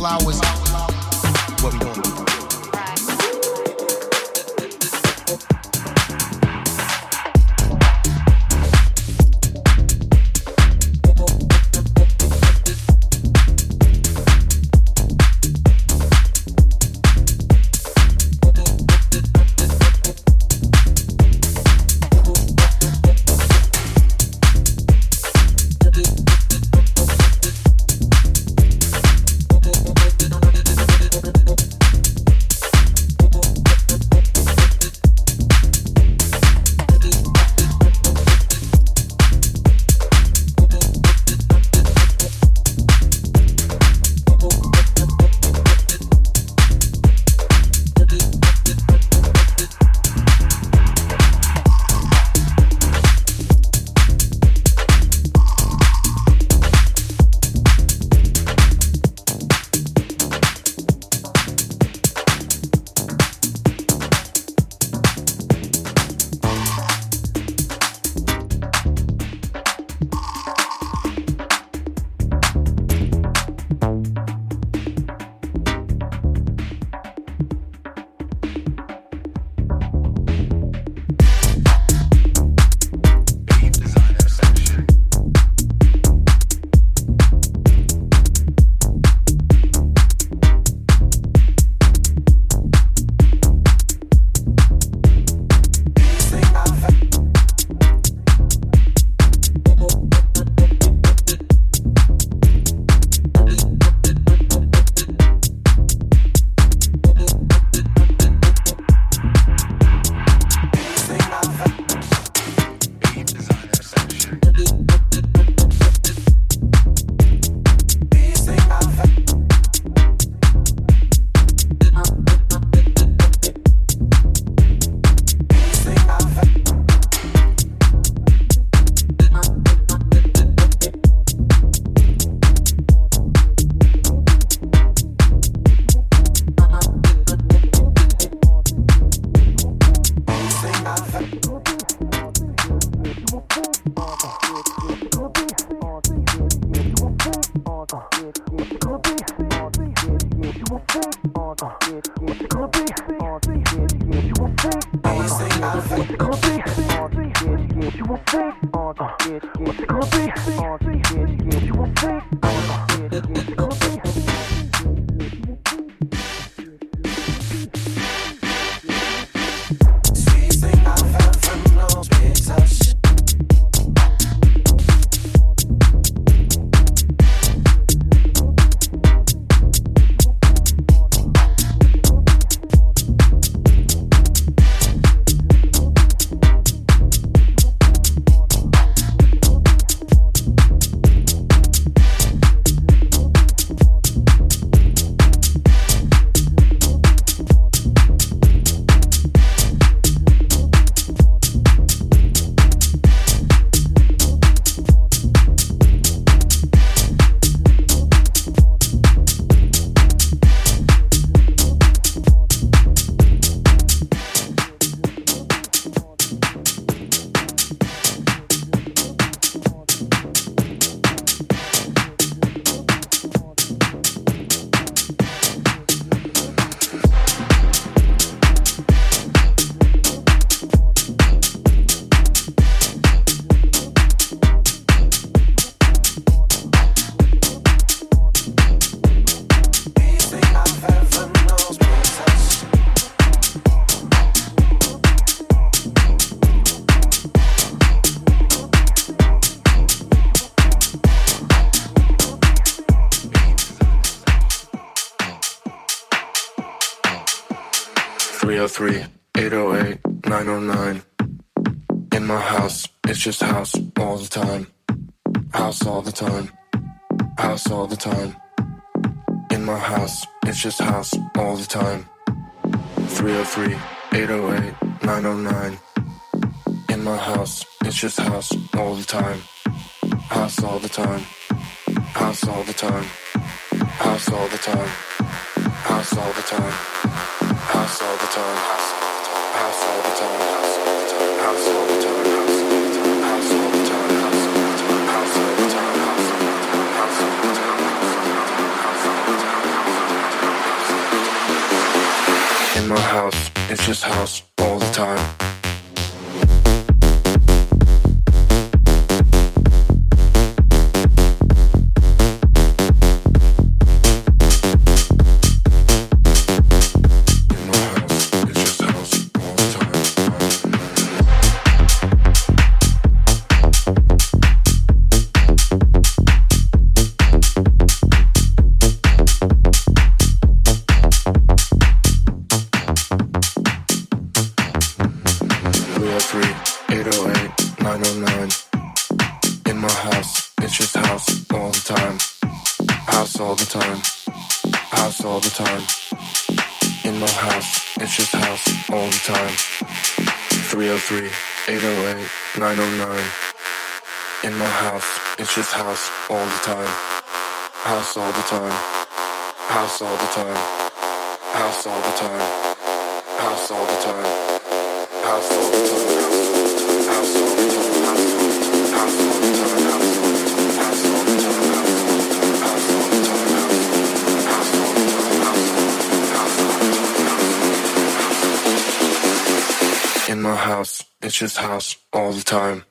What's time. 303 808 909. In my house, it's just house all the time. House all the time. House all the time. House all the time. House all the time. House all the time. House all the time. House all the time. House all the time. House all the time. House my house, it's just house all the time. It's just house all the time. House all the time. House all the time. House all the time. House all the time. House all the time. House all the time. House all the time. House all the time. House all the time. House all the time. In my house, it's just house all the time.